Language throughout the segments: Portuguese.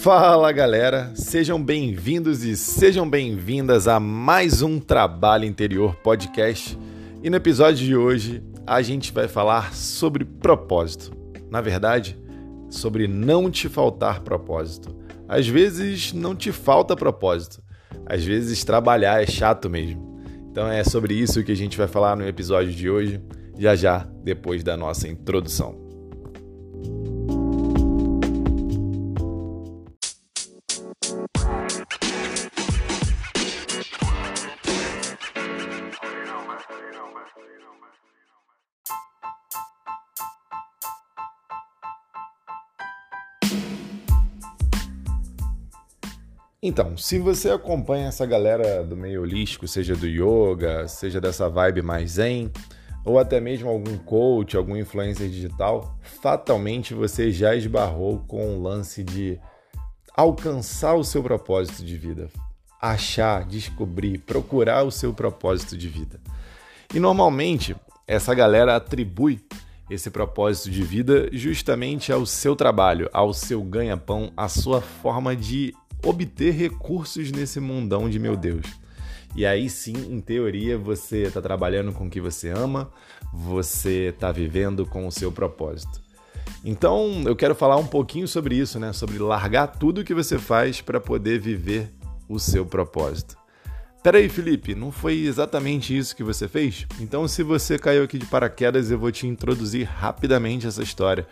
Fala galera, sejam bem-vindos e sejam bem-vindas a mais um Trabalho Interior Podcast. E no episódio de hoje a gente vai falar sobre propósito. Na verdade, sobre não te faltar propósito. Às vezes não te falta propósito, às vezes trabalhar é chato mesmo. Então é sobre isso que a gente vai falar no episódio de hoje, já já depois da nossa introdução. Então, se você acompanha essa galera do meio holístico, seja do yoga, seja dessa vibe mais zen, ou até mesmo algum coach, algum influencer digital, fatalmente você já esbarrou com o lance de alcançar o seu propósito de vida, achar, descobrir, procurar o seu propósito de vida. E normalmente essa galera atribui esse propósito de vida justamente ao seu trabalho, ao seu ganha-pão, à sua forma de obter recursos nesse mundão de meu Deus. E aí sim, em teoria, você está trabalhando com o que você ama, você está vivendo com o seu propósito. Então, eu quero falar um pouquinho sobre isso, né? Sobre largar tudo que você faz para poder viver o seu propósito. Peraí, Felipe, não foi exatamente isso que você fez? Então, se você caiu aqui de paraquedas, eu vou te introduzir rapidamente essa história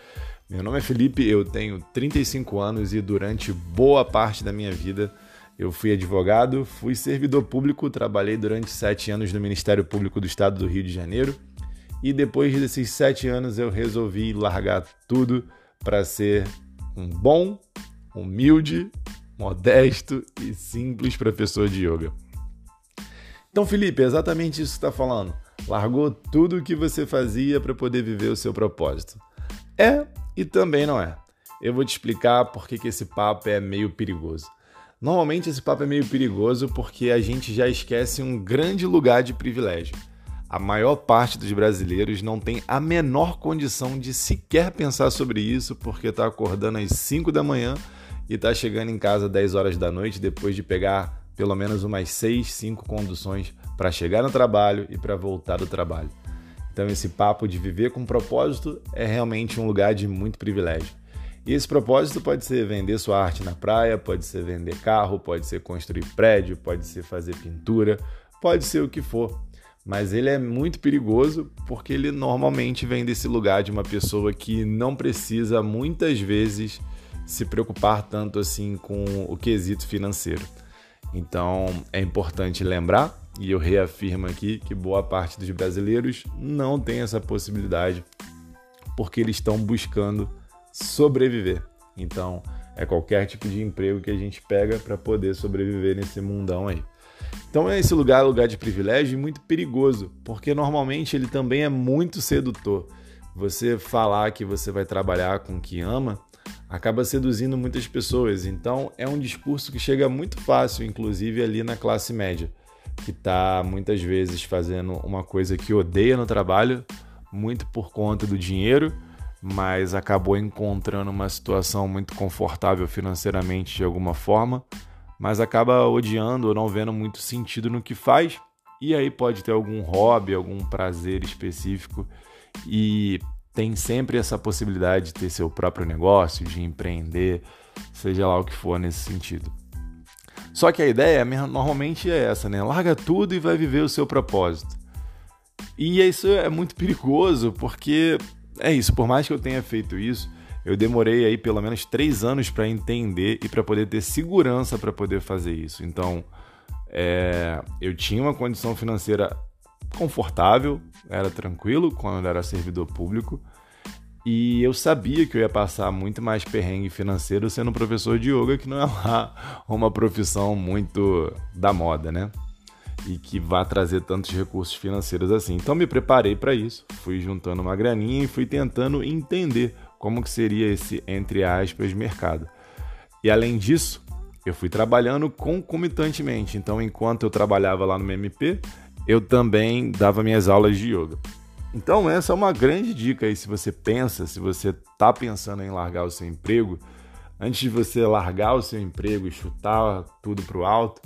meu nome é Felipe, eu tenho 35 anos e durante boa parte da minha vida eu fui advogado, fui servidor público, trabalhei durante sete anos no Ministério Público do Estado do Rio de Janeiro e depois desses sete anos eu resolvi largar tudo para ser um bom, humilde, modesto e simples professor de yoga. Então, Felipe, é exatamente isso que está falando. Largou tudo o que você fazia para poder viver o seu propósito. É e também não é. Eu vou te explicar por que, esse papo é meio perigoso. Normalmente esse papo é meio perigoso porque a gente já esquece um grande lugar de privilégio. A maior parte dos brasileiros não tem a menor condição de sequer pensar sobre isso porque está acordando às 5 da manhã e está chegando em casa às 10 horas da noite depois de pegar pelo menos umas 6, 5 conduções para chegar no trabalho e para voltar do trabalho. Então, esse papo de viver com propósito é realmente um lugar de muito privilégio. E esse propósito pode ser vender sua arte na praia, pode ser vender carro, pode ser construir prédio, pode ser fazer pintura, pode ser o que for. Mas ele é muito perigoso porque ele normalmente vem desse lugar de uma pessoa que não precisa muitas vezes se preocupar tanto assim com o quesito financeiro. Então é importante lembrar e eu reafirmo aqui que boa parte dos brasileiros não tem essa possibilidade porque eles estão buscando sobreviver. Então, é qualquer tipo de emprego que a gente pega para poder sobreviver nesse mundão aí. Então, esse lugar é lugar de privilégio e muito perigoso, porque normalmente ele também é muito sedutor. Você falar que você vai trabalhar com o que ama acaba seduzindo muitas pessoas. Então, é um discurso que chega muito fácil, inclusive ali na classe média que está muitas vezes fazendo uma coisa que odeia no trabalho, muito por conta do dinheiro, mas acabou encontrando uma situação muito confortável financeiramente de alguma forma, mas acaba odiando ou não vendo muito sentido no que faz, e aí pode ter algum hobby, algum prazer específico e tem sempre essa possibilidade de ter seu próprio negócio, de empreender, seja lá o que for nesse sentido. Só que a ideia normalmente é essa, né? Larga tudo e vai viver o seu propósito. E isso é muito perigoso, porque é isso, por mais que eu tenha feito isso, eu demorei aí pelo menos três anos para entender e para poder ter segurança para poder fazer isso. Então, é, eu tinha uma condição financeira confortável, era tranquilo quando era servidor público, e eu sabia que eu ia passar muito mais perrengue financeiro sendo professor de yoga, que não é lá uma profissão muito da moda, né? E que vai trazer tantos recursos financeiros assim. Então me preparei para isso, fui juntando uma graninha e fui tentando entender como que seria esse entre aspas mercado. E além disso, eu fui trabalhando concomitantemente. Então, enquanto eu trabalhava lá no MMP, eu também dava minhas aulas de yoga. Então, essa é uma grande dica aí. Se você pensa, se você está pensando em largar o seu emprego, antes de você largar o seu emprego e chutar tudo pro alto,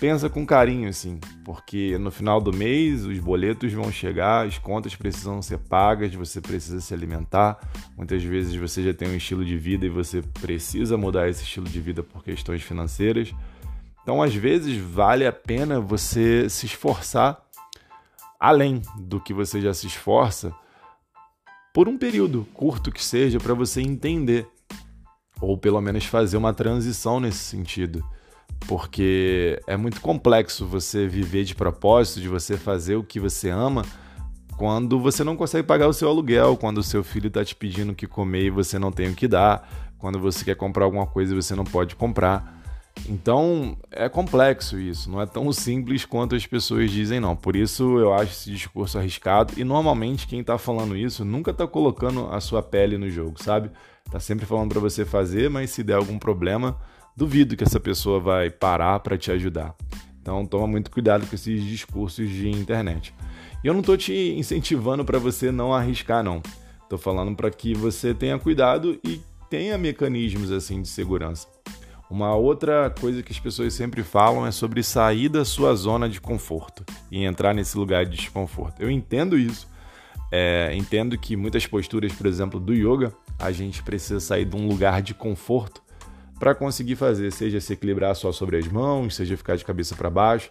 pensa com carinho assim, porque no final do mês os boletos vão chegar, as contas precisam ser pagas, você precisa se alimentar. Muitas vezes você já tem um estilo de vida e você precisa mudar esse estilo de vida por questões financeiras. Então, às vezes vale a pena você se esforçar além do que você já se esforça por um período curto que seja para você entender ou pelo menos fazer uma transição nesse sentido porque é muito complexo você viver de propósito, de você fazer o que você ama, quando você não consegue pagar o seu aluguel, quando o seu filho está te pedindo o que comer e você não tem o que dar, quando você quer comprar alguma coisa e você não pode comprar. Então é complexo isso, não é tão simples quanto as pessoas dizem, não. Por isso eu acho esse discurso arriscado e normalmente quem está falando isso nunca está colocando a sua pele no jogo, sabe? Tá sempre falando para você fazer, mas se der algum problema, duvido que essa pessoa vai parar para te ajudar. Então toma muito cuidado com esses discursos de internet. E eu não estou te incentivando para você não arriscar, não. Estou falando para que você tenha cuidado e tenha mecanismos assim de segurança. Uma outra coisa que as pessoas sempre falam é sobre sair da sua zona de conforto e entrar nesse lugar de desconforto. Eu entendo isso. É, entendo que muitas posturas, por exemplo, do yoga, a gente precisa sair de um lugar de conforto para conseguir fazer, seja se equilibrar só sobre as mãos, seja ficar de cabeça para baixo,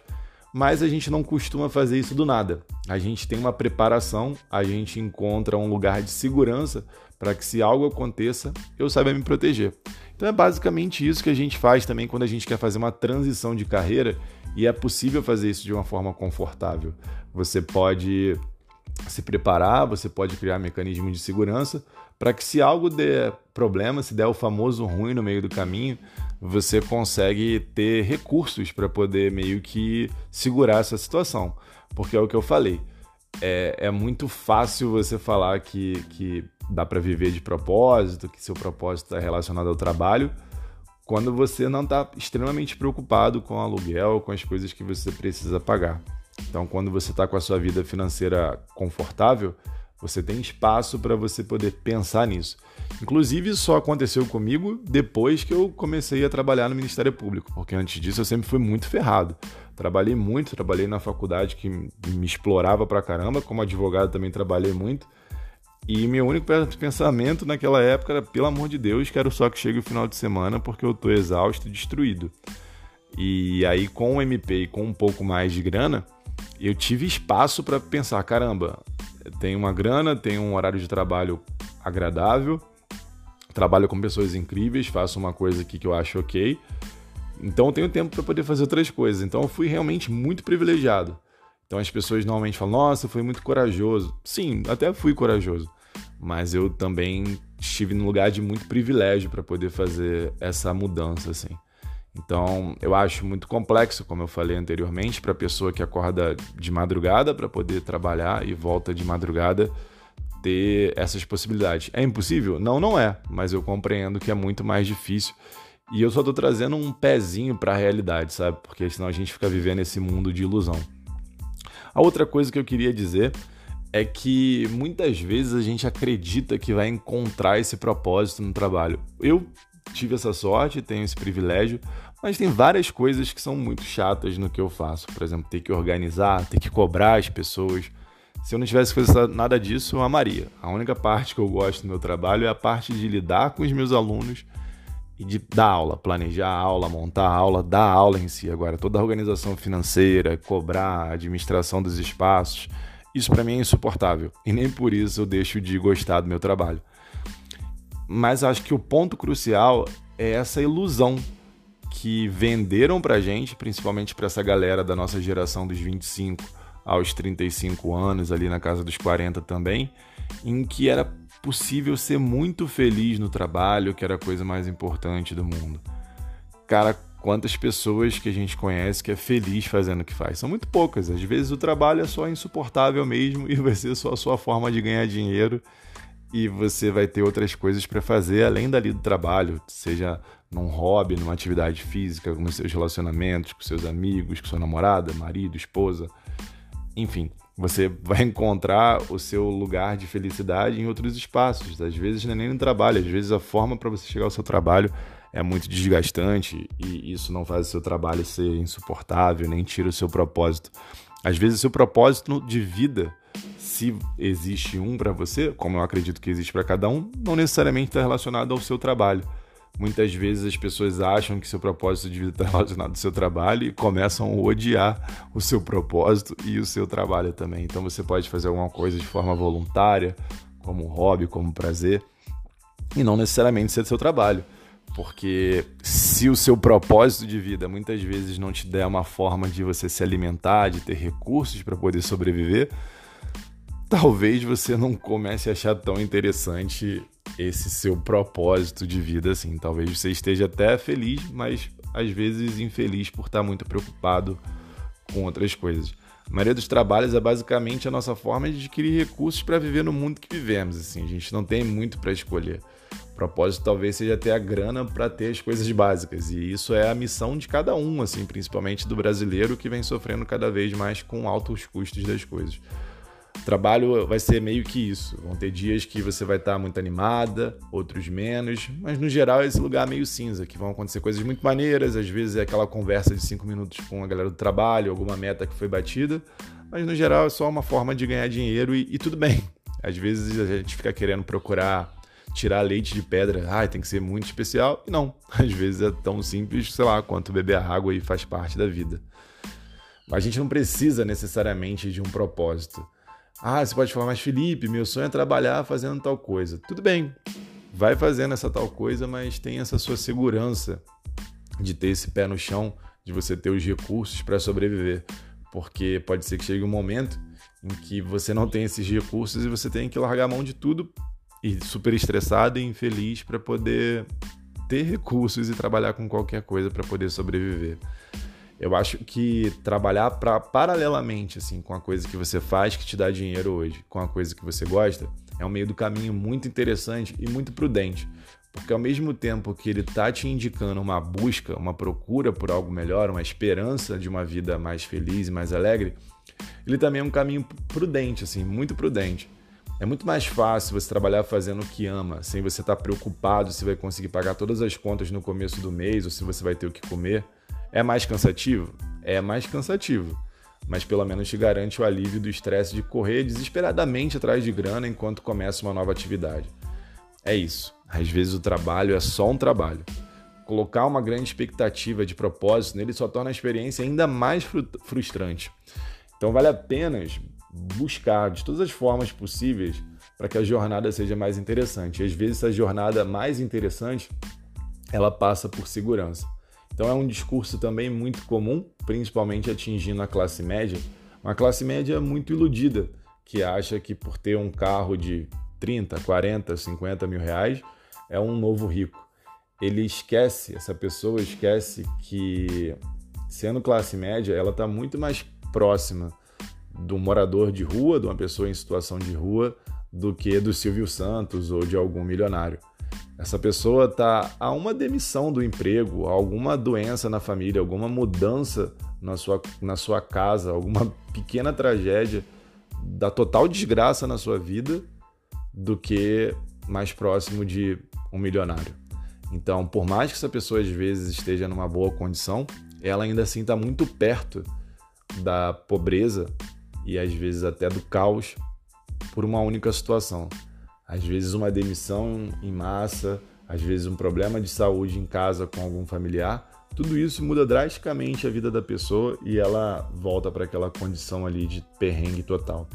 mas a gente não costuma fazer isso do nada. A gente tem uma preparação, a gente encontra um lugar de segurança para que se algo aconteça, eu saiba me proteger. Então é basicamente isso que a gente faz também quando a gente quer fazer uma transição de carreira e é possível fazer isso de uma forma confortável. Você pode se preparar, você pode criar mecanismos de segurança para que se algo der problema, se der o famoso ruim no meio do caminho, você consegue ter recursos para poder meio que segurar essa situação. Porque é o que eu falei. É, é muito fácil você falar que, que dá para viver de propósito, que seu propósito está relacionado ao trabalho, quando você não está extremamente preocupado com aluguel, com as coisas que você precisa pagar. Então, quando você está com a sua vida financeira confortável, você tem espaço para você poder pensar nisso. Inclusive, isso só aconteceu comigo depois que eu comecei a trabalhar no Ministério Público, porque antes disso eu sempre fui muito ferrado. Trabalhei muito, trabalhei na faculdade que me explorava pra caramba, como advogado também trabalhei muito. E meu único pensamento naquela época era, pelo amor de Deus, quero só que chegue o final de semana porque eu tô exausto e destruído. E aí, com o MP e com um pouco mais de grana, eu tive espaço para pensar: caramba, tenho uma grana, tenho um horário de trabalho agradável, trabalho com pessoas incríveis, faço uma coisa aqui que eu acho ok. Então eu tenho tempo para poder fazer outras coisas. Então eu fui realmente muito privilegiado. Então as pessoas normalmente falam: "Nossa, foi muito corajoso". Sim, até fui corajoso, mas eu também estive num lugar de muito privilégio para poder fazer essa mudança assim. Então, eu acho muito complexo, como eu falei anteriormente, para a pessoa que acorda de madrugada para poder trabalhar e volta de madrugada ter essas possibilidades. É impossível? Não, não é, mas eu compreendo que é muito mais difícil. E eu só estou trazendo um pezinho para a realidade, sabe? Porque senão a gente fica vivendo esse mundo de ilusão. A outra coisa que eu queria dizer é que muitas vezes a gente acredita que vai encontrar esse propósito no trabalho. Eu tive essa sorte, tenho esse privilégio, mas tem várias coisas que são muito chatas no que eu faço. Por exemplo, ter que organizar, ter que cobrar as pessoas. Se eu não tivesse feito nada disso, eu amaria. A única parte que eu gosto do meu trabalho é a parte de lidar com os meus alunos e de dar aula, planejar a aula, montar a aula, dar a aula em si. Agora, toda a organização financeira, cobrar, administração dos espaços, isso para mim é insuportável. E nem por isso eu deixo de gostar do meu trabalho. Mas acho que o ponto crucial é essa ilusão que venderam pra gente, principalmente para essa galera da nossa geração dos 25 aos 35 anos, ali na casa dos 40 também, em que era possível ser muito feliz no trabalho, que era a coisa mais importante do mundo. Cara, quantas pessoas que a gente conhece que é feliz fazendo o que faz? São muito poucas. Às vezes o trabalho é só insuportável mesmo e vai ser só a sua forma de ganhar dinheiro e você vai ter outras coisas para fazer além dali do trabalho, seja num hobby, numa atividade física, com seus relacionamentos, com seus amigos, com sua namorada, marido, esposa. enfim, você vai encontrar o seu lugar de felicidade em outros espaços. Às vezes não é nem no trabalho, às vezes a forma para você chegar ao seu trabalho é muito desgastante e isso não faz o seu trabalho ser insuportável, nem tira o seu propósito. Às vezes o seu propósito de vida, se existe um para você, como eu acredito que existe para cada um, não necessariamente está relacionado ao seu trabalho. Muitas vezes as pessoas acham que seu propósito de vida está relacionado ao seu trabalho e começam a odiar o seu propósito e o seu trabalho também. Então você pode fazer alguma coisa de forma voluntária, como hobby, como prazer, e não necessariamente ser seu trabalho. Porque se o seu propósito de vida muitas vezes não te der uma forma de você se alimentar, de ter recursos para poder sobreviver, talvez você não comece a achar tão interessante esse seu propósito de vida assim. Talvez você esteja até feliz, mas às vezes infeliz por estar muito preocupado com outras coisas. A maioria dos trabalhos é basicamente a nossa forma de adquirir recursos para viver no mundo que vivemos. Assim, a gente não tem muito para escolher. O propósito talvez seja ter a grana para ter as coisas básicas. E isso é a missão de cada um, assim, principalmente do brasileiro que vem sofrendo cada vez mais com altos custos das coisas. O trabalho vai ser meio que isso. Vão ter dias que você vai estar muito animada, outros menos, mas no geral é esse lugar meio cinza, que vão acontecer coisas muito maneiras, às vezes é aquela conversa de cinco minutos com a galera do trabalho, alguma meta que foi batida, mas no geral é só uma forma de ganhar dinheiro e, e tudo bem. Às vezes a gente fica querendo procurar tirar leite de pedra, ah, tem que ser muito especial. E não, às vezes é tão simples, sei lá, quanto beber água e faz parte da vida. A gente não precisa necessariamente de um propósito. Ah, você pode falar, mas Felipe, meu sonho é trabalhar fazendo tal coisa. Tudo bem, vai fazendo essa tal coisa, mas tem essa sua segurança de ter esse pé no chão, de você ter os recursos para sobreviver. Porque pode ser que chegue um momento em que você não tem esses recursos e você tem que largar a mão de tudo e super estressado e infeliz para poder ter recursos e trabalhar com qualquer coisa para poder sobreviver. Eu acho que trabalhar pra, paralelamente assim com a coisa que você faz que te dá dinheiro hoje, com a coisa que você gosta, é um meio do caminho muito interessante e muito prudente. Porque ao mesmo tempo que ele tá te indicando uma busca, uma procura por algo melhor, uma esperança de uma vida mais feliz e mais alegre, ele também é um caminho prudente, assim, muito prudente. É muito mais fácil você trabalhar fazendo o que ama, sem você estar tá preocupado se vai conseguir pagar todas as contas no começo do mês ou se você vai ter o que comer. É mais cansativo? É mais cansativo. Mas pelo menos te garante o alívio do estresse de correr desesperadamente atrás de grana enquanto começa uma nova atividade. É isso. Às vezes o trabalho é só um trabalho. Colocar uma grande expectativa de propósito nele só torna a experiência ainda mais frustrante. Então vale a pena buscar de todas as formas possíveis para que a jornada seja mais interessante. E às vezes essa jornada mais interessante ela passa por segurança. Então é um discurso também muito comum, principalmente atingindo a classe média, uma classe média muito iludida, que acha que por ter um carro de 30, 40, 50 mil reais é um novo rico. Ele esquece, essa pessoa esquece que sendo classe média, ela está muito mais próxima do morador de rua, de uma pessoa em situação de rua, do que do Silvio Santos ou de algum milionário. Essa pessoa está a uma demissão do emprego, alguma doença na família, alguma mudança na sua, na sua casa, alguma pequena tragédia da total desgraça na sua vida do que mais próximo de um milionário. Então, por mais que essa pessoa às vezes esteja numa boa condição, ela ainda assim está muito perto da pobreza e às vezes até do caos por uma única situação. Às vezes uma demissão em massa, às vezes um problema de saúde em casa com algum familiar, tudo isso muda drasticamente a vida da pessoa e ela volta para aquela condição ali de perrengue total.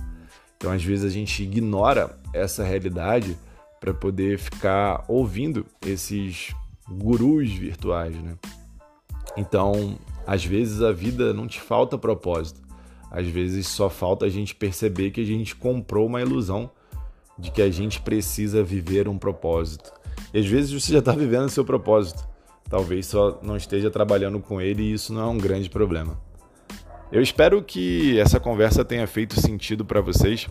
Então, às vezes a gente ignora essa realidade para poder ficar ouvindo esses gurus virtuais, né? Então, às vezes a vida não te falta propósito. Às vezes só falta a gente perceber que a gente comprou uma ilusão de que a gente precisa viver um propósito. E às vezes você já está vivendo o seu propósito. Talvez só não esteja trabalhando com ele e isso não é um grande problema. Eu espero que essa conversa tenha feito sentido para vocês.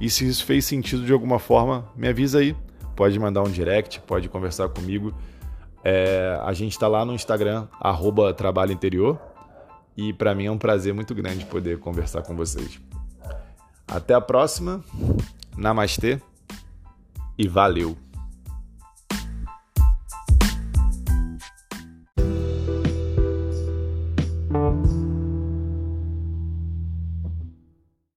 E se isso fez sentido de alguma forma, me avisa aí. Pode mandar um direct, pode conversar comigo. É, a gente está lá no Instagram, arroba Trabalho Interior. E para mim é um prazer muito grande poder conversar com vocês. Até a próxima. Namastê e valeu!